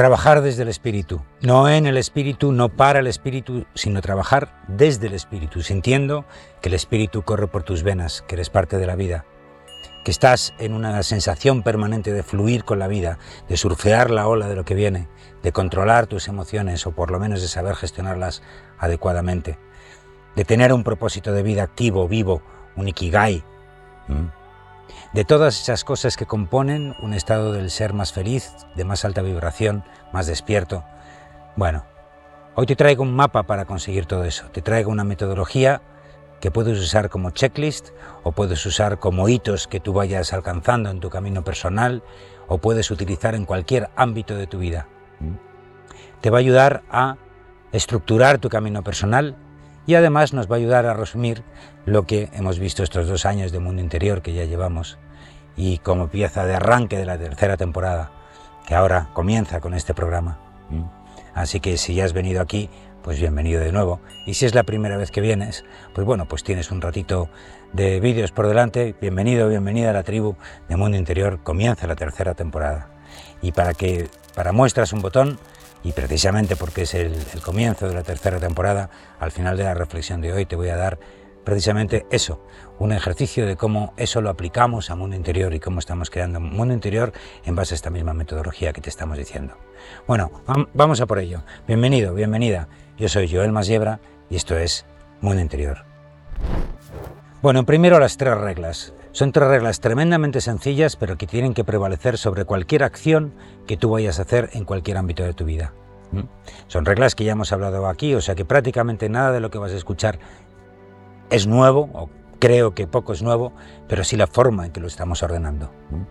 trabajar desde el espíritu, no en el espíritu, no para el espíritu, sino trabajar desde el espíritu, sintiendo que el espíritu corre por tus venas, que eres parte de la vida, que estás en una sensación permanente de fluir con la vida, de surfear la ola de lo que viene, de controlar tus emociones o por lo menos de saber gestionarlas adecuadamente, de tener un propósito de vida activo, vivo, un ikigai, de todas esas cosas que componen un estado del ser más feliz, de más alta vibración, más despierto. Bueno, hoy te traigo un mapa para conseguir todo eso, te traigo una metodología que puedes usar como checklist o puedes usar como hitos que tú vayas alcanzando en tu camino personal o puedes utilizar en cualquier ámbito de tu vida. Te va a ayudar a estructurar tu camino personal y además nos va a ayudar a resumir lo que hemos visto estos dos años de mundo interior que ya llevamos y como pieza de arranque de la tercera temporada que ahora comienza con este programa. Así que si ya has venido aquí, pues bienvenido de nuevo. Y si es la primera vez que vienes, pues bueno, pues tienes un ratito de vídeos por delante. Bienvenido, bienvenida a la tribu de Mundo Interior. Comienza la tercera temporada. Y para que, para muestras un botón, y precisamente porque es el, comienzo de la tercera temporada, al final de la reflexión de hoy te voy a dar precisamente eso, un ejercicio de cómo eso lo aplicamos a mundo interior y cómo estamos creando un mundo interior en base a esta misma metodología que te estamos diciendo. Bueno, vamos a por ello. Bienvenido, bienvenida. Yo soy Joel Masiebra y esto es Mundo Interior. Bueno, primero las tres reglas. Son tres reglas tremendamente sencillas, pero que tienen que prevalecer sobre cualquier acción que tú vayas a hacer en cualquier ámbito de tu vida. ¿Mm? Son reglas que ya hemos hablado aquí, o sea que prácticamente nada de lo que vas a escuchar es nuevo, o creo que poco es nuevo, pero sí la forma en que lo estamos ordenando. ¿Mm?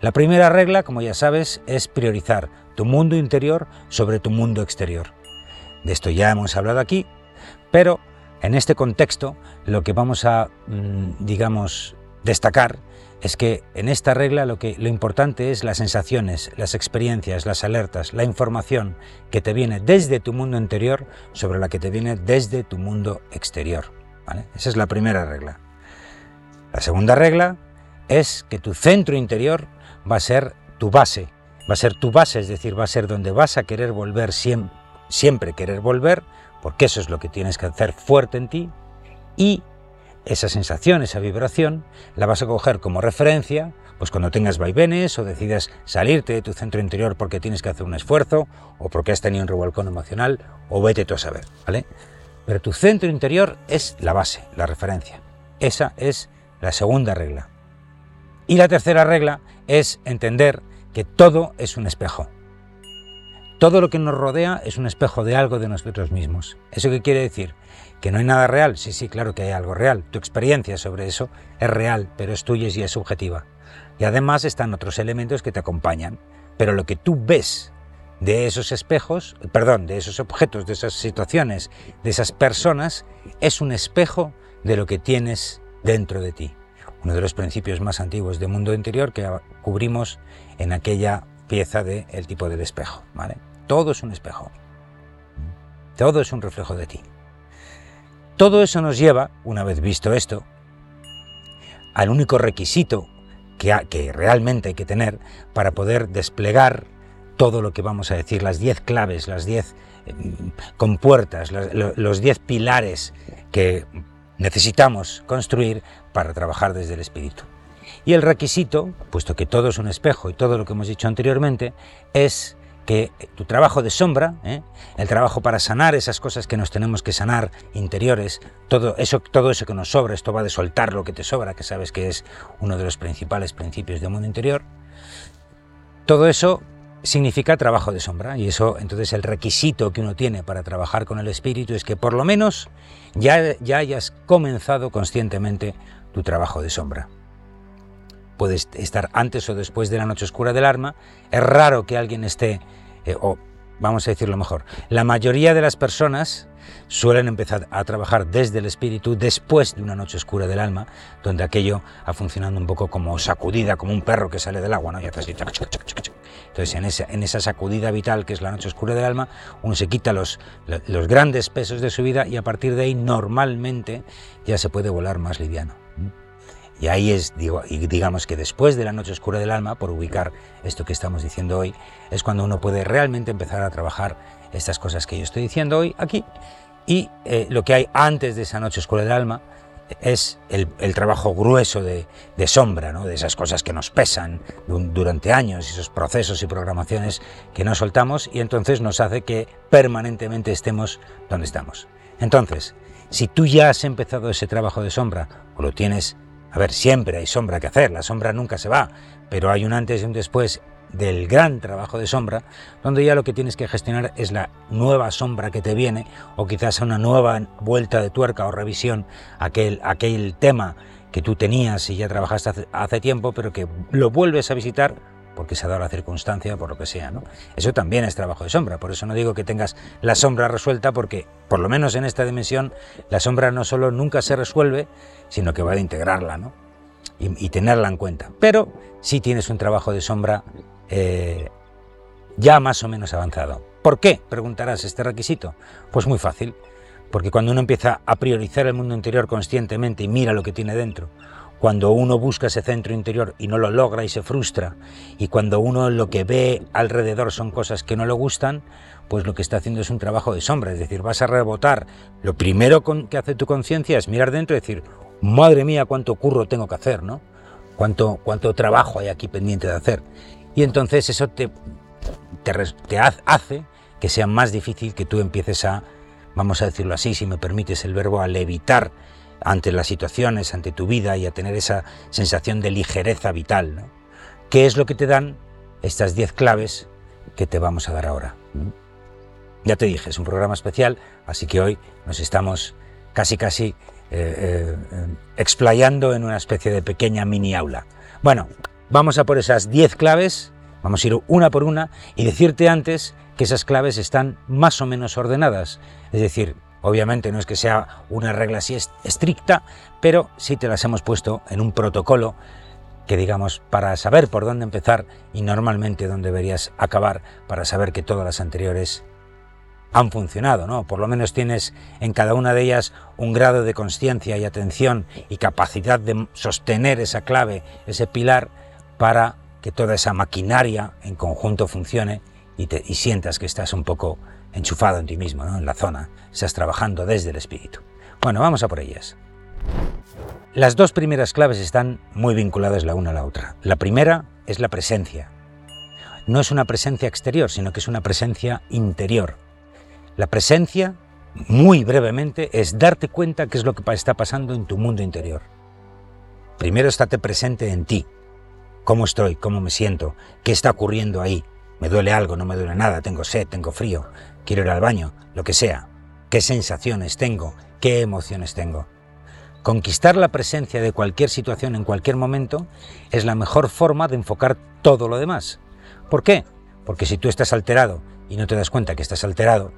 La primera regla, como ya sabes, es priorizar tu mundo interior sobre tu mundo exterior. De esto ya hemos hablado aquí, pero en este contexto lo que vamos a, mm, digamos, destacar es que en esta regla lo, que, lo importante es las sensaciones, las experiencias, las alertas, la información que te viene desde tu mundo interior sobre la que te viene desde tu mundo exterior. Esa es la primera regla. La segunda regla es que tu centro interior va a ser tu base, va a ser tu base, es decir, va a ser donde vas a querer volver siempre, siempre querer volver, porque eso es lo que tienes que hacer fuerte en ti, y esa sensación, esa vibración, la vas a coger como referencia, pues cuando tengas vaivenes o decidas salirte de tu centro interior porque tienes que hacer un esfuerzo o porque has tenido un revolcón emocional o vete tú a saber, ¿vale? Pero tu centro interior es la base, la referencia. Esa es la segunda regla. Y la tercera regla es entender que todo es un espejo. Todo lo que nos rodea es un espejo de algo de nosotros mismos. ¿Eso qué quiere decir? ¿Que no hay nada real? Sí, sí, claro que hay algo real. Tu experiencia sobre eso es real, pero es tuya y es subjetiva. Y además están otros elementos que te acompañan. Pero lo que tú ves de esos espejos, perdón, de esos objetos, de esas situaciones, de esas personas, es un espejo de lo que tienes dentro de ti. Uno de los principios más antiguos del mundo interior que cubrimos en aquella pieza del el tipo del espejo. ¿vale? Todo es un espejo. Todo es un reflejo de ti. Todo eso nos lleva, una vez visto esto, al único requisito que, que realmente hay que tener para poder desplegar todo lo que vamos a decir, las diez claves, las diez eh, compuertas, los diez pilares que necesitamos construir para trabajar desde el espíritu. Y el requisito, puesto que todo es un espejo y todo lo que hemos dicho anteriormente, es que tu trabajo de sombra, ¿eh? el trabajo para sanar esas cosas que nos tenemos que sanar interiores, todo eso, todo eso que nos sobra, esto va de soltar lo que te sobra, que sabes que es uno de los principales principios del mundo interior, todo eso significa trabajo de sombra y eso entonces el requisito que uno tiene para trabajar con el espíritu es que por lo menos ya, ya hayas comenzado conscientemente tu trabajo de sombra puedes estar antes o después de la noche oscura del alma. Es raro que alguien esté, eh, o vamos a decirlo mejor, la mayoría de las personas suelen empezar a trabajar desde el espíritu después de una noche oscura del alma, donde aquello ha funcionado un poco como sacudida, como un perro que sale del agua, ¿no? Y entonces en esa, en esa sacudida vital que es la noche oscura del alma, uno se quita los, los grandes pesos de su vida y a partir de ahí normalmente ya se puede volar más liviano. Y ahí es, digo, y digamos que después de la noche oscura del alma, por ubicar esto que estamos diciendo hoy, es cuando uno puede realmente empezar a trabajar estas cosas que yo estoy diciendo hoy aquí. Y eh, lo que hay antes de esa noche oscura del alma es el, trabajo grueso de, sombra, ¿no? de esas cosas que nos pesan durante años, esos procesos y programaciones que no soltamos y entonces nos hace que permanentemente estemos donde estamos. Entonces, si tú ya has empezado ese trabajo de sombra o lo tienes a ver, siempre hay sombra que hacer, la sombra nunca se va, pero hay un antes y un después del gran trabajo de sombra, donde ya lo que tienes que gestionar es la nueva sombra que te viene, o quizás una nueva vuelta de tuerca o revisión, aquel, aquel tema que tú tenías y ya trabajaste hace, hace tiempo, pero que lo vuelves a visitar porque se ha dado la circunstancia, por lo que sea. ¿no? Eso también es trabajo de sombra, por eso no digo que tengas la sombra resuelta, porque por lo menos en esta dimensión la sombra no solo nunca se resuelve, sino que va a integrarla ¿no? y, tenerla en cuenta. Pero sí tienes un trabajo de sombra eh, ya más o menos avanzado. ¿Por qué? Preguntarás este requisito. Pues muy fácil, porque cuando uno empieza a priorizar el mundo interior conscientemente y mira lo que tiene dentro, cuando uno busca ese centro interior y no lo logra y se frustra, y cuando uno lo que ve alrededor son cosas que no le gustan, pues lo que está haciendo es un trabajo de sombra, es decir, vas a rebotar. Lo primero que hace tu conciencia es mirar dentro y decir, madre mía, cuánto curro tengo que hacer, ¿no? Cuánto, cuánto trabajo hay aquí pendiente de hacer. Y entonces eso te, te, te hace que sea más difícil que tú empieces a, vamos a decirlo así, si me permites el verbo, a levitar ante las situaciones, ante tu vida y a tener esa sensación de ligereza vital. ¿no? ¿Qué es lo que te dan estas 10 claves que te vamos a dar ahora? ¿Mm? Ya te dije, es un programa especial, así que hoy nos estamos casi casi eh, eh, explayando en una especie de pequeña mini aula. Bueno, vamos a por esas 10 claves, vamos a ir una por una y decirte antes que esas claves están más o menos ordenadas, es decir, Obviamente no es que sea una regla así estricta, pero sí te las hemos puesto en un protocolo que digamos para saber por dónde empezar y normalmente dónde deberías acabar para saber que todas las anteriores han funcionado, ¿no? Por lo menos tienes en cada una de ellas un grado de conciencia y atención y capacidad de sostener esa clave, ese pilar, para que toda esa maquinaria en conjunto funcione y, sientas que estás un poco enchufado en ti mismo, en la zona, estás trabajando desde el espíritu. Bueno, vamos a por ellas. Las dos primeras claves están muy vinculadas la una a la otra. La primera es la presencia. No es una presencia exterior, sino que es una presencia interior. La presencia, muy brevemente, es darte cuenta qué es lo que está pasando en tu mundo interior. Primero estate presente en ti. ¿Cómo estoy? ¿Cómo me siento? ¿Qué está ocurriendo ahí? ¿Me duele algo? ¿No me duele nada? ¿Tengo sed? ¿Tengo frío? quiero ir al baño, lo que sea, qué sensaciones tengo, qué emociones tengo. Conquistar la presencia de cualquier situación en cualquier momento es la mejor forma de enfocar todo lo demás. ¿Por qué? Porque si tú estás alterado y no te das cuenta que estás alterado,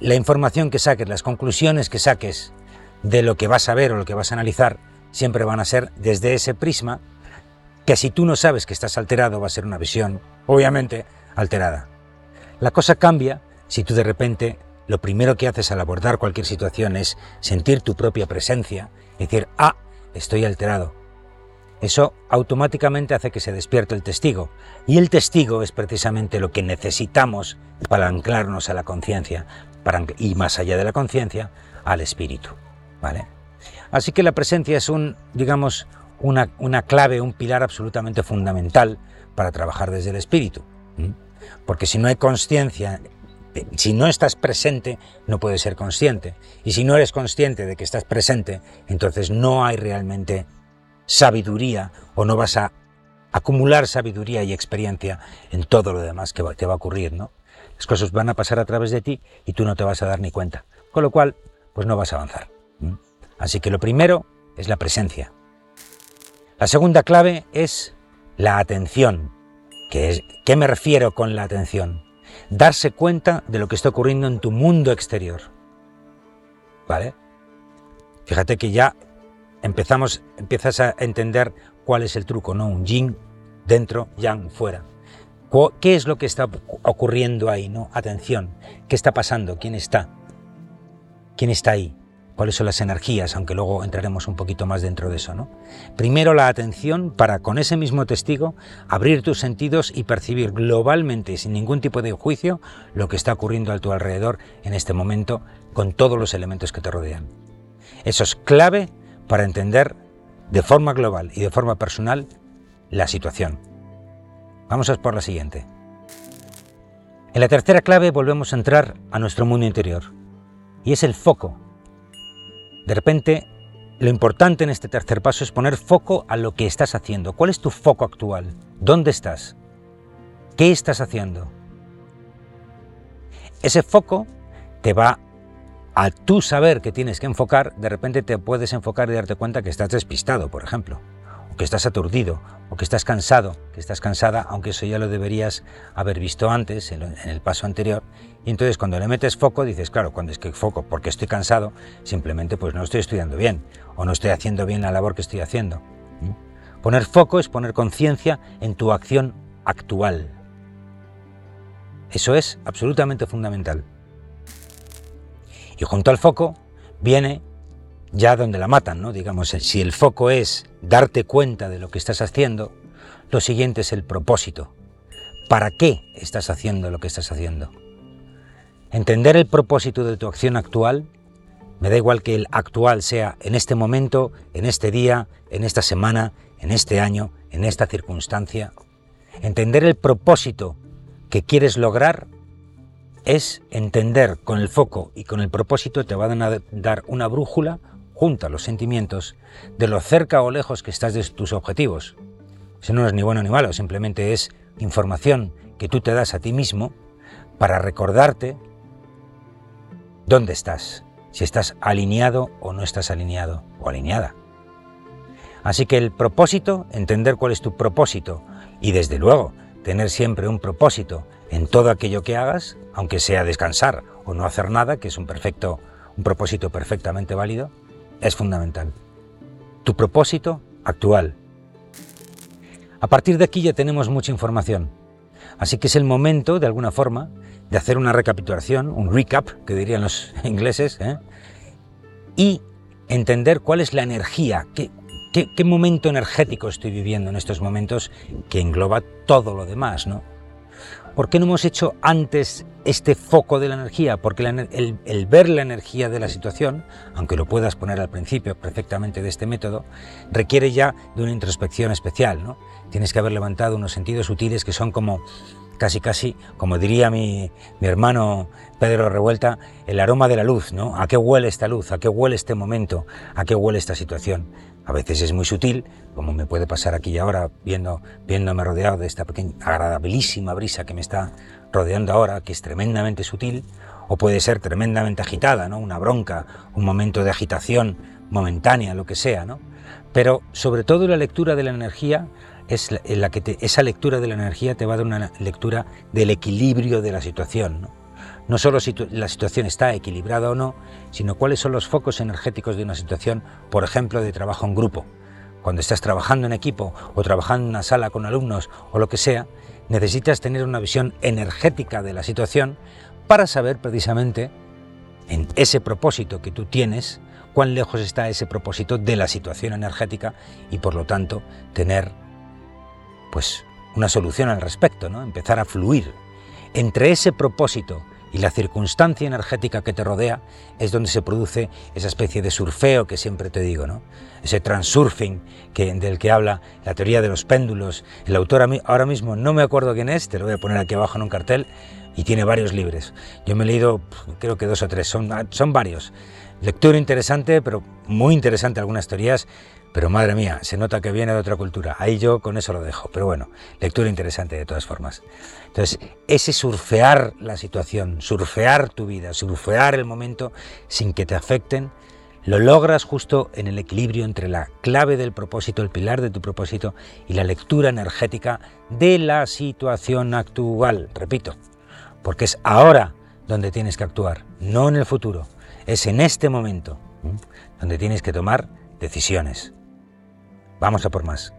la información que saques, las conclusiones que saques de lo que vas a ver o lo que vas a analizar, siempre van a ser desde ese prisma, que si tú no sabes que estás alterado va a ser una visión, obviamente, alterada. La cosa cambia si tú de repente lo primero que haces al abordar cualquier situación es sentir tu propia presencia, decir, ah, estoy alterado. Eso automáticamente hace que se despierte el testigo. Y el testigo es precisamente lo que necesitamos para anclarnos a la conciencia, y más allá de la conciencia, al espíritu. ¿Vale? Así que la presencia es un, digamos, una, una clave, un pilar absolutamente fundamental para trabajar desde el espíritu. Porque si no hay conciencia si no estás presente, no puedes ser consciente. Y si no eres consciente de que estás presente, entonces no hay realmente sabiduría o no vas a acumular sabiduría y experiencia en todo lo demás que va a ocurrir, ¿no? Las cosas van a pasar a través de ti y tú no te vas a dar ni cuenta. Con lo cual, pues no vas a avanzar. Así que lo primero es la presencia. La segunda clave es la atención. ¿Qué, ¿Qué me refiero con la atención? darse cuenta de lo que está ocurriendo en tu mundo exterior. ¿Vale? Fíjate que ya empezamos, empiezas a entender cuál es el truco, ¿no? Un yin dentro, yang fuera. ¿Qué es lo que está ocurriendo ahí, no? Atención, ¿qué está pasando? ¿Quién está? ¿Quién está ahí? Cuáles son las energías, aunque luego entraremos un poquito más dentro de eso, ¿no? Primero la atención para con ese mismo testigo abrir tus sentidos y percibir globalmente, sin ningún tipo de juicio, lo que está ocurriendo a tu alrededor en este momento con todos los elementos que te rodean. Eso es clave para entender de forma global y de forma personal la situación. Vamos a por la siguiente. En la tercera clave volvemos a entrar a nuestro mundo interior y es el foco de repente, lo importante en este tercer paso es poner foco a lo que estás haciendo. ¿Cuál es tu foco actual? ¿Dónde estás? ¿Qué estás haciendo? Ese foco te va a tú saber que tienes que enfocar, de repente te puedes enfocar y darte cuenta que estás despistado, por ejemplo que estás aturdido o que estás cansado, que estás cansada, aunque eso ya lo deberías haber visto antes, en el paso anterior. Y entonces cuando le metes foco, dices, claro, cuando es que foco, porque estoy cansado, simplemente pues no estoy estudiando bien o no estoy haciendo bien la labor que estoy haciendo. ¿Mm? Poner foco es poner conciencia en tu acción actual. Eso es absolutamente fundamental. Y junto al foco viene ya donde la matan, ¿no? Digamos, si el foco es darte cuenta de lo que estás haciendo, lo siguiente es el propósito. ¿Para qué estás haciendo lo que estás haciendo? Entender el propósito de tu acción actual, me da igual que el actual sea en este momento, en este día, en esta semana, en este año, en esta circunstancia. Entender el propósito que quieres lograr es entender con el foco y con el propósito te van a dar una brújula junta los sentimientos de lo cerca o lejos que estás de tus objetivos. Eso no es ni bueno ni malo, simplemente es información que tú te das a ti mismo para recordarte dónde estás, si estás alineado o no estás alineado o alineada. Así que el propósito, entender cuál es tu propósito y desde luego tener siempre un propósito en todo aquello que hagas, aunque sea descansar o no hacer nada, que es un perfecto un propósito perfectamente válido, es fundamental. Tu propósito actual. A partir de aquí ya tenemos mucha información. Así que es el momento, de alguna forma, de hacer una recapitulación, un recap, que dirían los ingleses, ¿eh? y entender cuál es la energía, qué, qué, momento energético estoy viviendo en estos momentos que engloba todo lo demás, ¿no? ¿Por qué no hemos hecho antes este foco de la energía? Porque el, ver la energía de la situación, aunque lo puedas poner al principio perfectamente de este método, requiere ya de una introspección especial. ¿no? Tienes que haber levantado unos sentidos sutiles que son como casi casi, como diría mi, mi, hermano Pedro Revuelta, el aroma de la luz, ¿no? ¿A qué huele esta luz? ¿A qué huele este momento? ¿A qué huele esta situación? A veces es muy sutil, como me puede pasar aquí y ahora, viendo, viéndome rodeado de esta pequeña, agradabilísima brisa que me está rodeando ahora, que es tremendamente sutil, o puede ser tremendamente agitada, ¿no? Una bronca, un momento de agitación momentánea, lo que sea, ¿no? Pero sobre todo la lectura de la energía es la que esa lectura de la energía te va a dar una lectura del equilibrio de la situación, ¿no? No solo si la situación está equilibrada o no, sino cuáles son los focos energéticos de una situación, por ejemplo, de trabajo en grupo. Cuando estás trabajando en equipo o trabajando en una sala con alumnos o lo que sea, necesitas tener una visión energética de la situación para saber precisamente en ese propósito que tú tienes, cuán lejos está ese propósito de la situación energética y por lo tanto tener pues una solución al respecto, ¿no? Empezar a fluir entre ese propósito y la circunstancia energética que te rodea es donde se produce esa especie de surfeo que siempre te digo, ¿no? Ese transurfing del que habla la teoría de los péndulos. El autor ahora mismo no me acuerdo quién es, te lo voy a poner aquí abajo en un cartel, y tiene varios libros. Yo me he leído creo que dos o tres, son, son varios. Lectura interesante, pero muy interesante algunas teorías, pero madre mía, se nota que viene de otra cultura. Ahí yo con eso lo dejo. Pero bueno, lectura interesante de todas formas. Entonces, ese surfear la situación, surfear tu vida, surfear el momento sin que te afecten, lo logras justo en el equilibrio entre la clave del propósito, el pilar de tu propósito y la lectura energética de la situación actual. Repito, porque es ahora donde tienes que actuar, no en el futuro. Es en este momento donde tienes que tomar decisiones. Vamos a por más.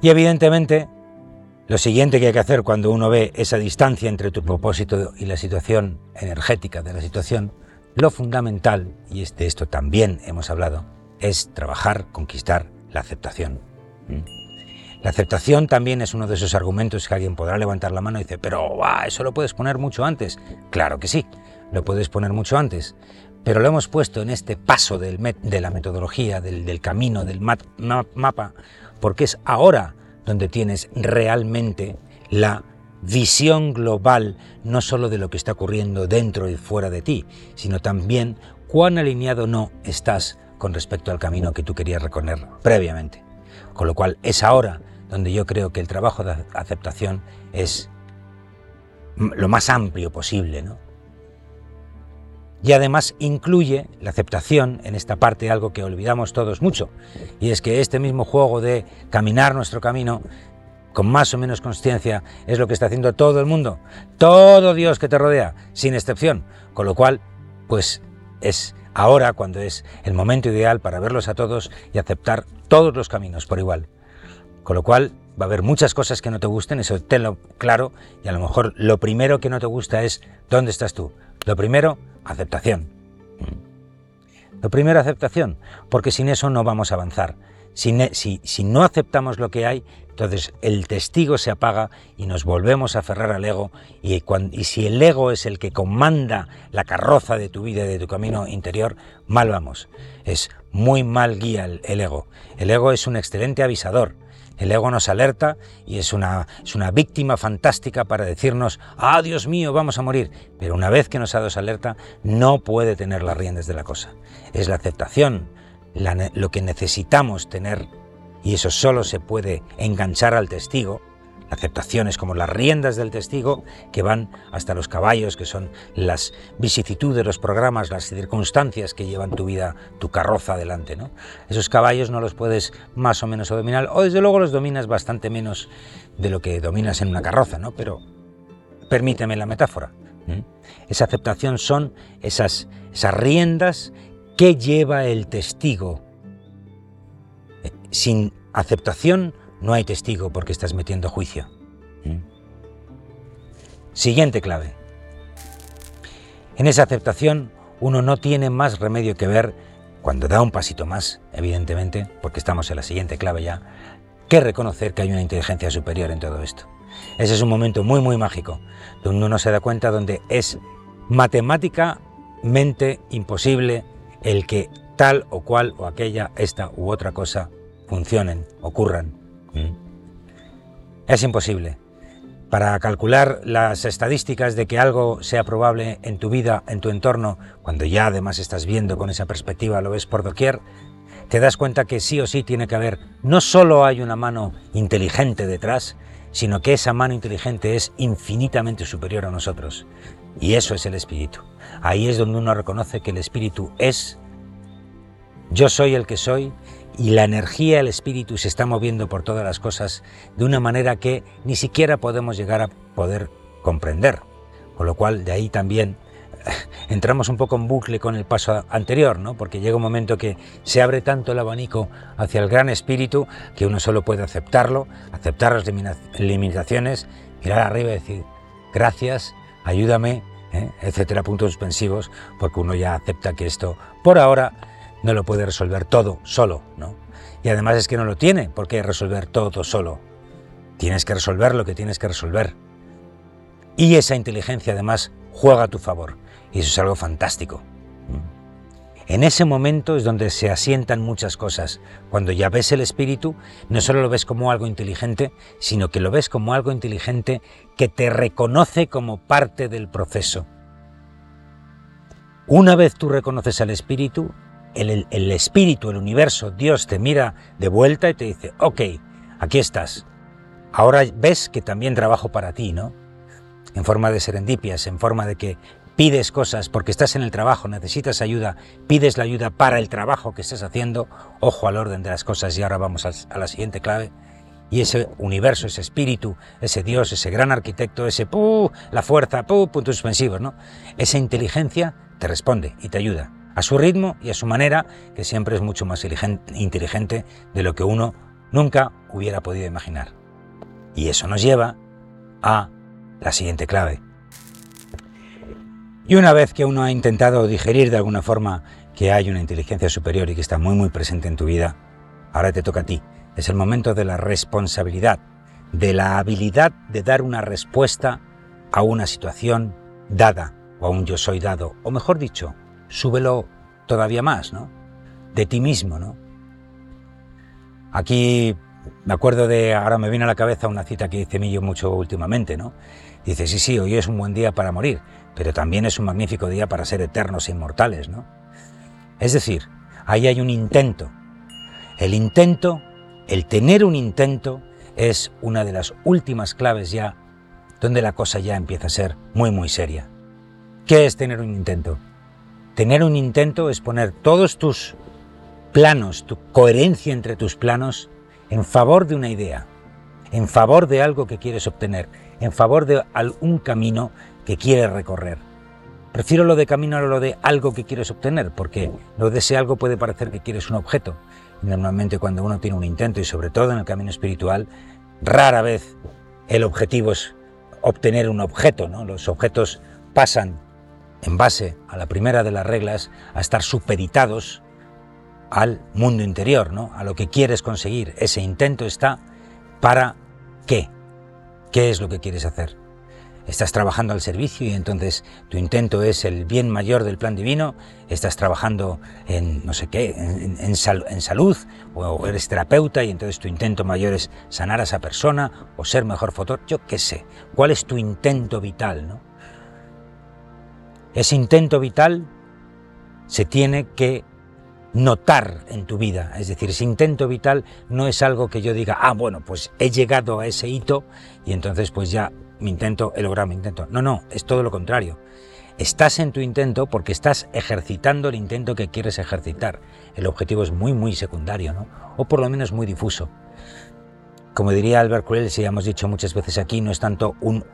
Y evidentemente, lo siguiente que hay que hacer cuando uno ve esa distancia entre tu propósito y la situación energética de la situación, lo fundamental, y de esto también hemos hablado, es trabajar, conquistar la aceptación. La aceptación también es uno de esos argumentos que alguien podrá levantar la mano y dice, pero eso lo puedes poner mucho antes. Claro que sí, lo puedes poner mucho antes, pero lo hemos puesto en este paso de la metodología, del, camino, del mapa, porque es ahora donde tienes realmente la visión global, no solo de lo que está ocurriendo dentro y fuera de ti, sino también cuán alineado no estás con respecto al camino que tú querías recorrer previamente. Con lo cual es ahora donde yo creo que el trabajo de aceptación es lo más amplio posible, ¿no? Y además incluye la aceptación en esta parte algo que olvidamos todos mucho, y es que este mismo juego de caminar nuestro camino con más o menos conciencia es lo que está haciendo todo el mundo, todo Dios que te rodea, sin excepción, con lo cual, pues es ahora cuando es el momento ideal para verlos a todos y aceptar todos los caminos por igual. Con lo cual va a haber muchas cosas que no te gusten, eso tenlo claro, y a lo mejor lo primero que no te gusta es dónde estás tú. Lo primero, aceptación. Lo primero, aceptación, porque sin eso no vamos a avanzar. Si, no aceptamos lo que hay, entonces el testigo se apaga y nos volvemos a aferrar al ego y, y, si el ego es el que comanda la carroza de tu vida y de tu camino interior, mal vamos. Es muy mal guía el ego. El ego es un excelente avisador, el ego nos alerta y es una, es una víctima fantástica para decirnos, ah, Dios mío, vamos a morir. Pero una vez que nos ha dado esa alerta, no puede tener las riendas de la cosa. Es la aceptación, lo que necesitamos tener, y eso solo se puede enganchar al testigo, aceptaciones como las riendas del testigo que van hasta los caballos, que son las vicisitudes, los programas, las circunstancias que llevan tu vida, tu carroza adelante. ¿no? Esos caballos no los puedes más o menos dominar, o desde luego los dominas bastante menos de lo que dominas en una carroza, ¿no? pero permíteme la metáfora. Esa aceptación son esas, esas riendas que lleva el testigo. Eh, sin aceptación no hay testigo porque estás metiendo juicio. ¿Mm? Siguiente clave. En esa aceptación uno no tiene más remedio que ver, cuando da un pasito más, evidentemente, porque estamos en la siguiente clave ya, que reconocer que hay una inteligencia superior en todo esto. Ese es un momento muy, muy mágico, donde uno se da cuenta donde es matemáticamente imposible el que tal o cual o aquella, esta u otra cosa funcionen, ocurran. Es imposible. Para calcular las estadísticas de que algo sea probable en tu vida, en tu entorno, cuando ya además estás viendo con esa perspectiva, lo ves por doquier, te das cuenta que sí o sí tiene que haber, no solo hay una mano inteligente detrás, sino que esa mano inteligente es infinitamente superior a nosotros. Y eso es el espíritu. Ahí es donde uno reconoce que el espíritu es, yo soy el que soy y la energía, el espíritu se está moviendo por todas las cosas de una manera que ni siquiera podemos llegar a poder comprender. Con lo cual, de ahí también entramos un poco en bucle con el paso anterior, ¿no? Porque llega un momento que se abre tanto el abanico hacia el gran espíritu que uno solo puede aceptarlo, aceptar las limitaciones, mirar arriba y decir, gracias, ayúdame, ¿eh? etcétera, puntos suspensivos, porque uno ya acepta que esto, por ahora, no lo puede resolver todo solo, ¿no? Y además es que no lo tiene por qué resolver todo solo. Tienes que resolver lo que tienes que resolver. Y esa inteligencia además juega a tu favor. Y eso es algo fantástico. En ese momento es donde se asientan muchas cosas. Cuando ya ves el espíritu, no solo lo ves como algo inteligente, sino que lo ves como algo inteligente que te reconoce como parte del proceso. Una vez tú reconoces al espíritu, el, espíritu, el universo, Dios te mira de vuelta y te dice, ok, aquí estás. Ahora ves que también trabajo para ti, ¿no? En forma de serendipias, en forma de que pides cosas porque estás en el trabajo, necesitas ayuda, pides la ayuda para el trabajo que estás haciendo, ojo al orden de las cosas y ahora vamos a, la siguiente clave. Y ese universo, ese espíritu, ese Dios, ese gran arquitecto, ese pu, la fuerza, pu, puntos suspensivos, ¿no? Esa inteligencia te responde y te ayuda a su ritmo y a su manera, que siempre es mucho más inteligente de lo que uno nunca hubiera podido imaginar. Y eso nos lleva a la siguiente clave. Y una vez que uno ha intentado digerir de alguna forma que hay una inteligencia superior y que está muy muy presente en tu vida, ahora te toca a ti. Es el momento de la responsabilidad, de la habilidad de dar una respuesta a una situación dada o a un yo soy dado, o mejor dicho, súbelo todavía más, ¿no? De ti mismo, ¿no? Aquí me acuerdo de, ahora me viene a la cabeza una cita que dice Millo mucho últimamente, ¿no? Dice, sí, sí, hoy es un buen día para morir, pero también es un magnífico día para ser eternos e inmortales, ¿no? Es decir, ahí hay un intento. El intento, el tener un intento, es una de las últimas claves ya donde la cosa ya empieza a ser muy, muy seria. ¿Qué es tener un intento? Tener un intento es poner todos tus planos, tu coherencia entre tus planos, en favor de una idea, en favor de algo que quieres obtener, en favor de algún camino que quieres recorrer. Prefiero lo de camino a lo de algo que quieres obtener, porque lo de ese algo puede parecer que quieres un objeto. Normalmente cuando uno tiene un intento, y sobre todo en el camino espiritual, rara vez el objetivo es obtener un objeto. ¿no? Los objetos pasan, en base a la primera de las reglas, a estar supeditados al mundo interior, ¿no? a lo que quieres conseguir. Ese intento está para qué. ¿Qué es lo que quieres hacer? estás trabajando al servicio y entonces tu intento es el bien mayor del plan divino, estás trabajando en no sé qué, en, salud, o eres terapeuta y entonces tu intento mayor es sanar a esa persona o ser mejor fotógrafo, yo qué sé, ¿cuál es tu intento vital? ¿no? Ese intento vital se tiene que notar en tu vida. Es decir, ese intento vital no es algo que yo diga, ah, bueno, pues he llegado a ese hito y entonces pues ya mi intento, he logrado mi intento. No, no, es todo lo contrario. Estás en tu intento porque estás ejercitando el intento que quieres ejercitar. El objetivo es muy, muy secundario, ¿no? O por lo menos muy difuso. Como diría Albert Cruel, si ya hemos dicho muchas veces aquí, no es tanto un,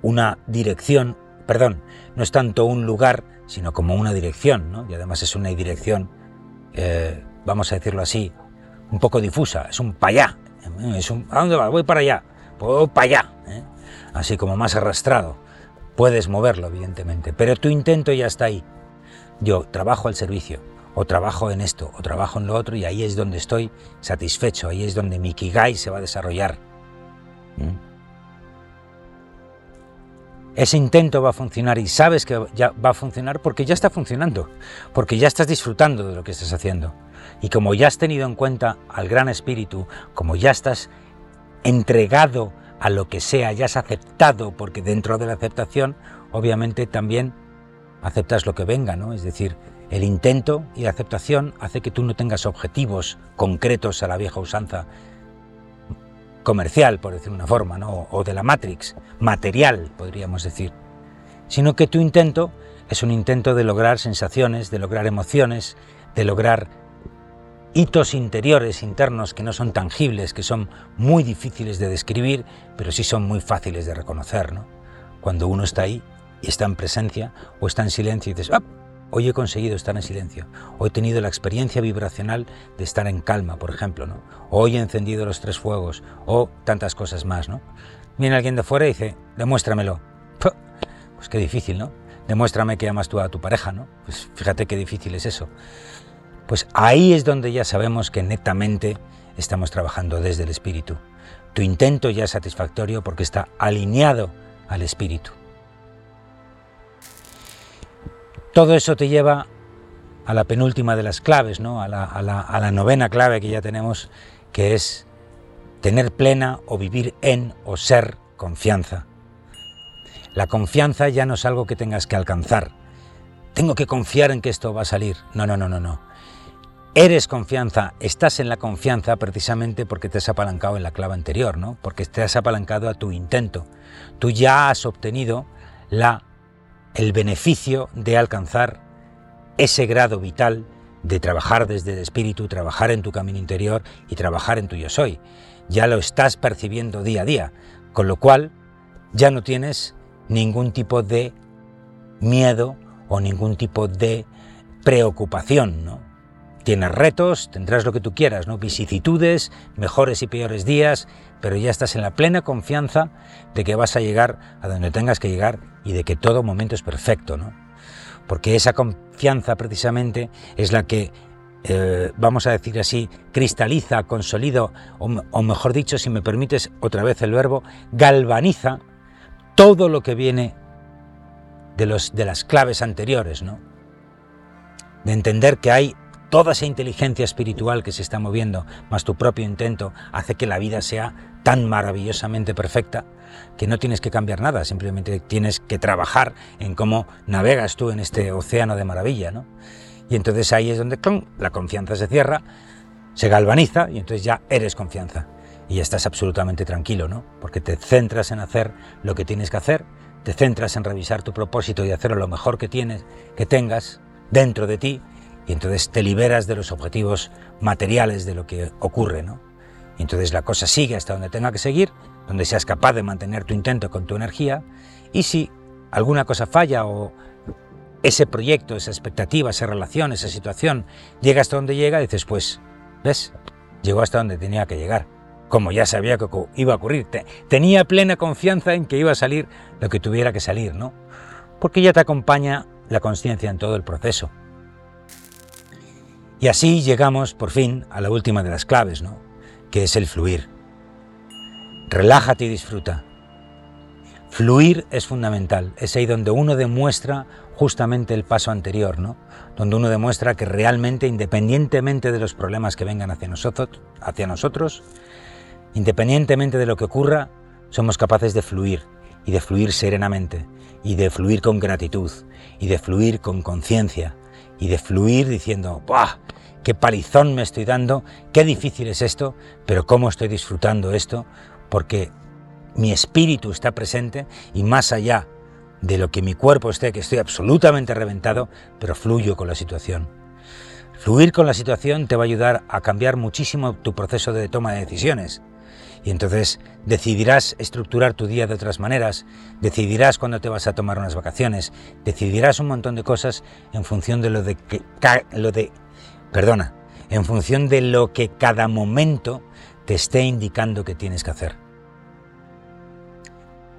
una dirección, perdón, no es tanto un lugar, sino como una dirección, ¿no? Y además es una dirección, eh, vamos a decirlo así, un poco difusa, es un para allá. Es un, ¿A dónde vas? Voy para allá. Voy para allá. ¿eh? así como más arrastrado. Puedes moverlo, evidentemente, pero tu intento ya está ahí. Yo trabajo al servicio, o trabajo en esto, o trabajo en lo otro, y ahí es donde estoy satisfecho, ahí es donde mi Kigai se va a desarrollar. Ese intento va a funcionar y sabes que ya va a funcionar porque ya está funcionando, porque ya estás disfrutando de lo que estás haciendo. Y como ya has tenido en cuenta al Gran Espíritu, como ya estás entregado a lo que sea, ya has aceptado, porque dentro de la aceptación, obviamente también aceptas lo que venga, ¿no? Es decir, el intento y la aceptación hace que tú no tengas objetivos concretos a la vieja usanza comercial, por decir una forma, ¿no? o de la Matrix, material, podríamos decir, sino que tu intento es un intento de lograr sensaciones, de lograr emociones, de lograr hitos interiores, internos, que no son tangibles, que son muy difíciles de describir, pero sí son muy fáciles de reconocer. ¿no? Cuando uno está ahí y está en presencia o está en silencio y dices, ¡Ah! Hoy he conseguido estar en silencio, hoy he tenido la experiencia vibracional de estar en calma, por ejemplo, ¿no? hoy he encendido los tres fuegos, o tantas cosas más. ¿no? Viene alguien de fuera y dice, demuéstramelo. Pues qué difícil, ¿no? Demuéstrame que amas tú a tu pareja, ¿no? Pues fíjate qué difícil es eso pues ahí es donde ya sabemos que netamente estamos trabajando desde el espíritu. Tu intento ya es satisfactorio porque está alineado al espíritu. Todo eso te lleva a la penúltima de las claves, ¿no? a, la, novena clave que ya tenemos, que es tener plena o vivir en o ser confianza. La confianza ya no es algo que tengas que alcanzar. Tengo que confiar en que esto va a salir. No, no, no, no, no. Eres confianza, estás en la confianza precisamente porque te has apalancado en la clave anterior, ¿no? Porque te has apalancado a tu intento. Tú ya has obtenido la, el beneficio de alcanzar ese grado vital de trabajar desde el espíritu, trabajar en tu camino interior y trabajar en tu yo soy. Ya lo estás percibiendo día a día, con lo cual ya no tienes ningún tipo de miedo o ningún tipo de preocupación, ¿no? Tienes retos, tendrás lo que tú quieras, ¿no? Vicisitudes, mejores y peores días, pero ya estás en la plena confianza de que vas a llegar a donde tengas que llegar y de que todo momento es perfecto, ¿no? porque esa confianza precisamente es la que, eh, vamos a decir así, cristaliza, consolida, o, mejor dicho, si me permites otra vez el verbo, galvaniza todo lo que viene de, los, de las claves anteriores, ¿no? De entender que hay toda esa inteligencia espiritual que se está moviendo, más tu propio intento, hace que la vida sea tan maravillosamente perfecta que no tienes que cambiar nada, simplemente tienes que trabajar en cómo navegas tú en este océano de maravilla, ¿no? Y entonces ahí es donde la confianza se cierra, se galvaniza y entonces ya eres confianza y estás absolutamente tranquilo, ¿no? Porque te centras en hacer lo que tienes que hacer, te centras en revisar tu propósito y hacerlo lo mejor que tienes, que tengas dentro de ti y entonces te liberas de los objetivos materiales de lo que ocurre, ¿no? Y entonces la cosa sigue hasta donde tenga que seguir, donde seas capaz de mantener tu intento con tu energía, y si alguna cosa falla o ese proyecto, esa expectativa, esa relación, esa situación llega hasta donde llega, dices, pues, ¿ves? Llegó hasta donde tenía que llegar, como ya sabía que iba a ocurrir. Tenía plena confianza en que iba a salir lo que tuviera que salir, ¿no? Porque ya te acompaña la conciencia en todo el proceso. Y así llegamos por fin a la última de las claves, ¿no? que es el fluir. Relájate y disfruta. Fluir es fundamental, es ahí donde uno demuestra justamente el paso anterior, ¿no? Donde uno demuestra que realmente, independientemente de los problemas que vengan hacia nosotros, hacia nosotros, independientemente de lo que ocurra, somos capaces de fluir y de fluir serenamente y de fluir con gratitud y de fluir con conciencia y de fluir diciendo, ¡buah! qué palizón me estoy dando, qué difícil es esto, pero cómo estoy disfrutando esto, porque mi espíritu está presente y más allá de lo que mi cuerpo esté, que estoy absolutamente reventado, pero fluyo con la situación. Fluir con la situación te va a ayudar a cambiar muchísimo tu proceso de toma de decisiones. Y entonces decidirás estructurar tu día de otras maneras, decidirás cuándo te vas a tomar unas vacaciones, decidirás un montón de cosas en función de lo de, que, lo de perdona, en función de lo que cada momento te esté indicando que tienes que hacer.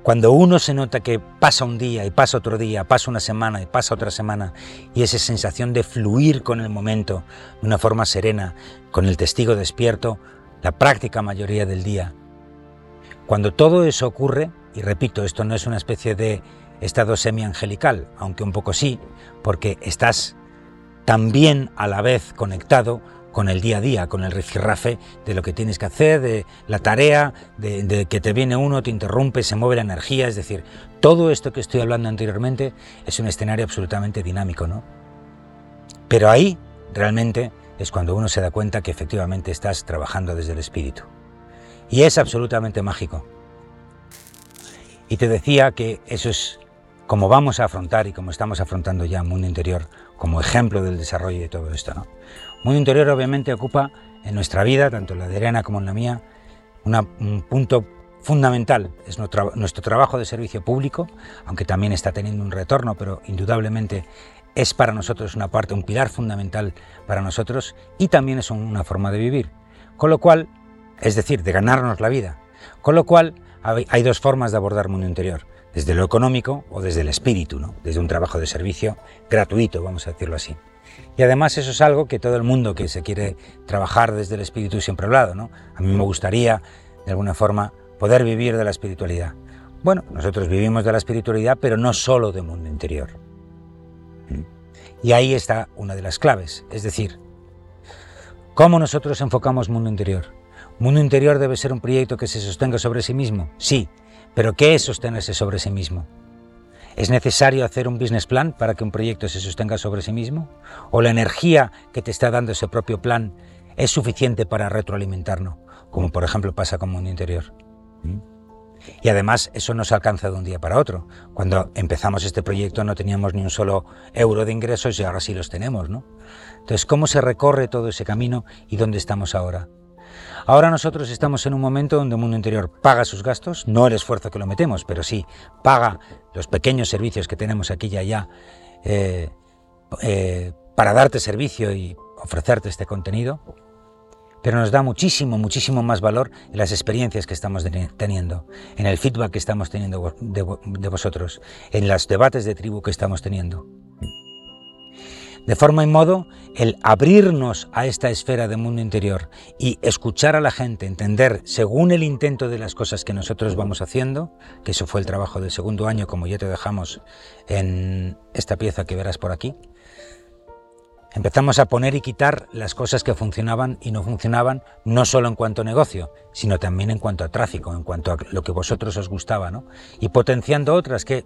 Cuando uno se nota que pasa un día y pasa otro día, pasa una semana y pasa otra semana, y esa sensación de fluir con el momento de una forma serena, con el testigo despierto, la práctica mayoría del día. Cuando todo eso ocurre, y repito, esto no es una especie de estado semi-angelical, aunque un poco sí, porque estás también a la vez conectado con el día a día, con el rifirrafe de lo que tienes que hacer, de la tarea, de, que te viene uno, te interrumpe, se mueve la energía, es decir, todo esto que estoy hablando anteriormente es un escenario absolutamente dinámico, ¿no? Pero ahí realmente es cuando uno se da cuenta que efectivamente estás trabajando desde el espíritu. Y es absolutamente mágico. Y te decía que eso es como vamos a afrontar y como estamos afrontando ya mundo interior como ejemplo del desarrollo de todo esto. ¿no? Mundo interior obviamente ocupa en nuestra vida, tanto en la de Elena como en la mía, un punto fundamental. Es nuestro, nuestro trabajo de servicio público, aunque también está teniendo un retorno, pero indudablemente es para nosotros una parte, un pilar fundamental para nosotros y también es una forma de vivir. Con lo cual, es decir, de ganarnos la vida. Con lo cual, hay dos formas de abordar mundo interior desde lo económico o desde el espíritu, ¿no? desde un trabajo de servicio gratuito, vamos a decirlo así. Y además eso es algo que todo el mundo que se quiere trabajar desde el espíritu siempre ha hablado. ¿no? A mí me gustaría, de alguna forma, poder vivir de la espiritualidad. Bueno, nosotros vivimos de la espiritualidad, pero no solo de mundo interior. ¿Mm? Y ahí está una de las claves, es decir, ¿cómo nosotros enfocamos mundo interior? Mundo interior debe ser un proyecto que se sostenga sobre sí mismo, sí, pero ¿qué es sostenerse sobre sí mismo? ¿Es necesario hacer un business plan para que un proyecto se sostenga sobre sí mismo? ¿O la energía que te está dando ese propio plan es suficiente para retroalimentarnos, como por ejemplo pasa con Mundo Interior? Y además eso no se alcanza de un día para otro. Cuando empezamos este proyecto no teníamos ni un solo euro de ingresos y ahora sí los tenemos, ¿no? Entonces, ¿cómo se recorre todo ese camino y dónde estamos ahora? Ahora nosotros estamos en un momento donde el mundo interior paga sus gastos, no el esfuerzo que lo metemos, pero sí paga los pequeños servicios que tenemos aquí y allá eh, eh, para darte servicio y ofrecerte este contenido, pero nos da muchísimo, muchísimo más valor en las experiencias que estamos teniendo, en el feedback que estamos teniendo de, de vosotros, en los debates de tribu que estamos teniendo. De forma y modo, el abrirnos a esta esfera de mundo interior y escuchar a la gente, entender según el intento de las cosas que nosotros vamos haciendo, que eso fue el trabajo del segundo año, como ya te dejamos en esta pieza que verás por aquí, empezamos a poner y quitar las cosas que funcionaban y no funcionaban, no solo en cuanto a negocio, sino también en cuanto a tráfico, en cuanto a lo que vosotros os gustaba, ¿no? Y potenciando otras que,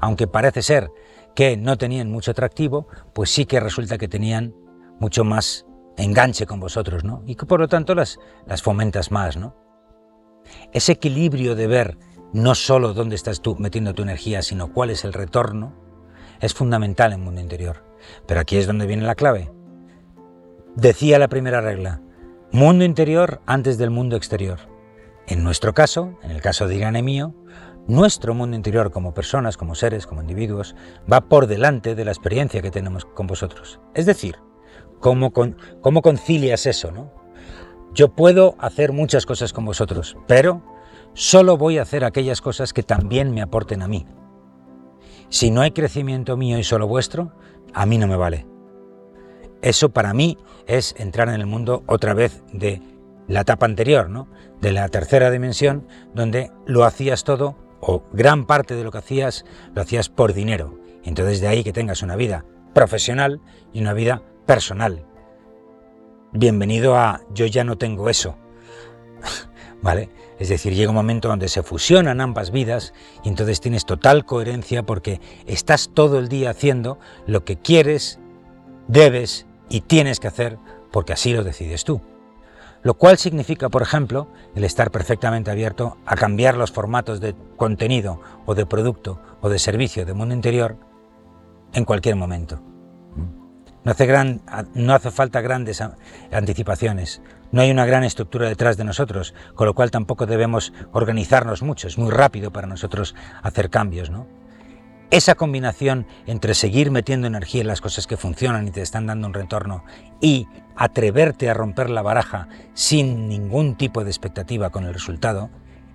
aunque parece ser que no tenían mucho atractivo, pues sí que resulta que tenían mucho más enganche con vosotros, ¿no? Y que por lo tanto las, las fomentas más, ¿no? Ese equilibrio de ver no solo dónde estás tú metiendo tu energía, sino cuál es el retorno, es fundamental en el mundo interior. Pero aquí es donde viene la clave. Decía la primera regla, mundo interior antes del mundo exterior. En nuestro caso, en el caso de Irán mío, nuestro mundo interior como personas, como seres, como individuos, va por delante de la experiencia que tenemos con vosotros. Es decir, ¿cómo, cómo concilias eso? ¿no? Yo puedo hacer muchas cosas con vosotros, pero solo voy a hacer aquellas cosas que también me aporten a mí. Si no hay crecimiento mío y solo vuestro, a mí no me vale. Eso para mí es entrar en el mundo otra vez de la etapa anterior, ¿no? De la tercera dimensión, donde lo hacías todo o gran parte de lo que hacías lo hacías por dinero. Entonces de ahí que tengas una vida profesional y una vida personal. Bienvenido a yo ya no tengo eso. ¿Vale? Es decir, llega un momento donde se fusionan ambas vidas y entonces tienes total coherencia porque estás todo el día haciendo lo que quieres, debes y tienes que hacer porque así lo decides tú lo cual significa, por ejemplo, el estar perfectamente abierto a cambiar los formatos de contenido o de producto o de servicio de mundo interior en cualquier momento. No hace, gran, no hace falta grandes anticipaciones, no hay una gran estructura detrás de nosotros, con lo cual tampoco debemos organizarnos mucho, es muy rápido para nosotros hacer cambios. ¿no? Esa combinación entre seguir metiendo energía en las cosas que funcionan y te están dando un retorno y atreverte a romper la baraja sin ningún tipo de expectativa con el resultado,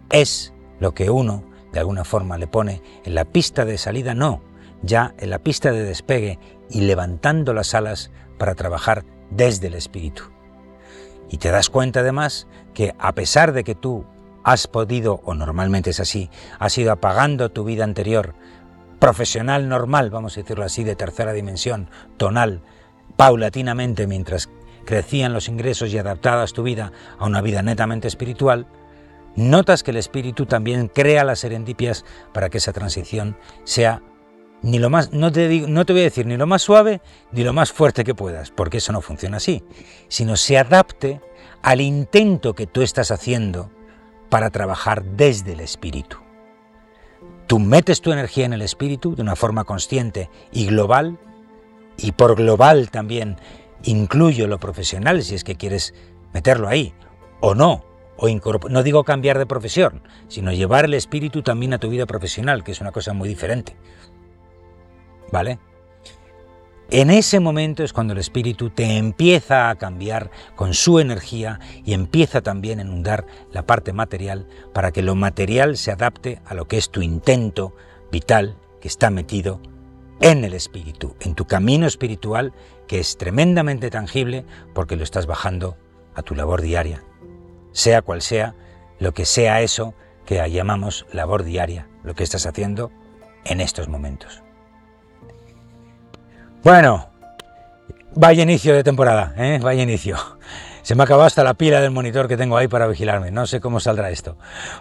es lo que uno de alguna forma le pone en la pista de salida, no, ya en la pista de despegue y levantando las alas para trabajar desde el espíritu. Y te das cuenta además que a pesar de que tú has podido, o normalmente es así, has ido apagando tu vida anterior profesional normal, vamos a decirlo así, de tercera dimensión, tonal, paulatinamente mientras crecían los ingresos y adaptabas tu vida a una vida netamente espiritual, notas que el espíritu también crea las serendipias para que esa transición sea ni lo más, no te, no te voy a decir ni lo más suave ni lo más fuerte que puedas, porque eso no funciona así, sino se adapte al intento que tú estás haciendo para trabajar desde el espíritu. Tú metes tu energía en el espíritu de una forma consciente y global, y por global también incluyo lo profesional si es que quieres meterlo ahí, o no, o no digo cambiar de profesión, sino llevar el espíritu también a tu vida profesional, que es una cosa muy diferente. ¿Vale? En ese momento es cuando el espíritu te empieza a cambiar con su energía y empieza también a inundar la parte material para que lo material se adapte a lo que es tu intento vital que está metido en el espíritu, en tu camino espiritual que es tremendamente tangible porque lo estás bajando a tu labor diaria, sea cual sea lo que sea eso que llamamos labor diaria, lo que estás haciendo en estos momentos. Bueno, vaya inicio de temporada, ¿eh? vaya inicio. Se me ha acabado hasta la pila del monitor que tengo ahí para vigilarme. No sé cómo saldrá esto.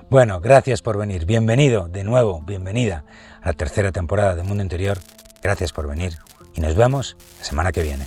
Bueno, gracias por venir. Bienvenido de nuevo, bienvenida a la tercera temporada de Mundo Interior. Gracias por venir y nos vemos la semana que viene.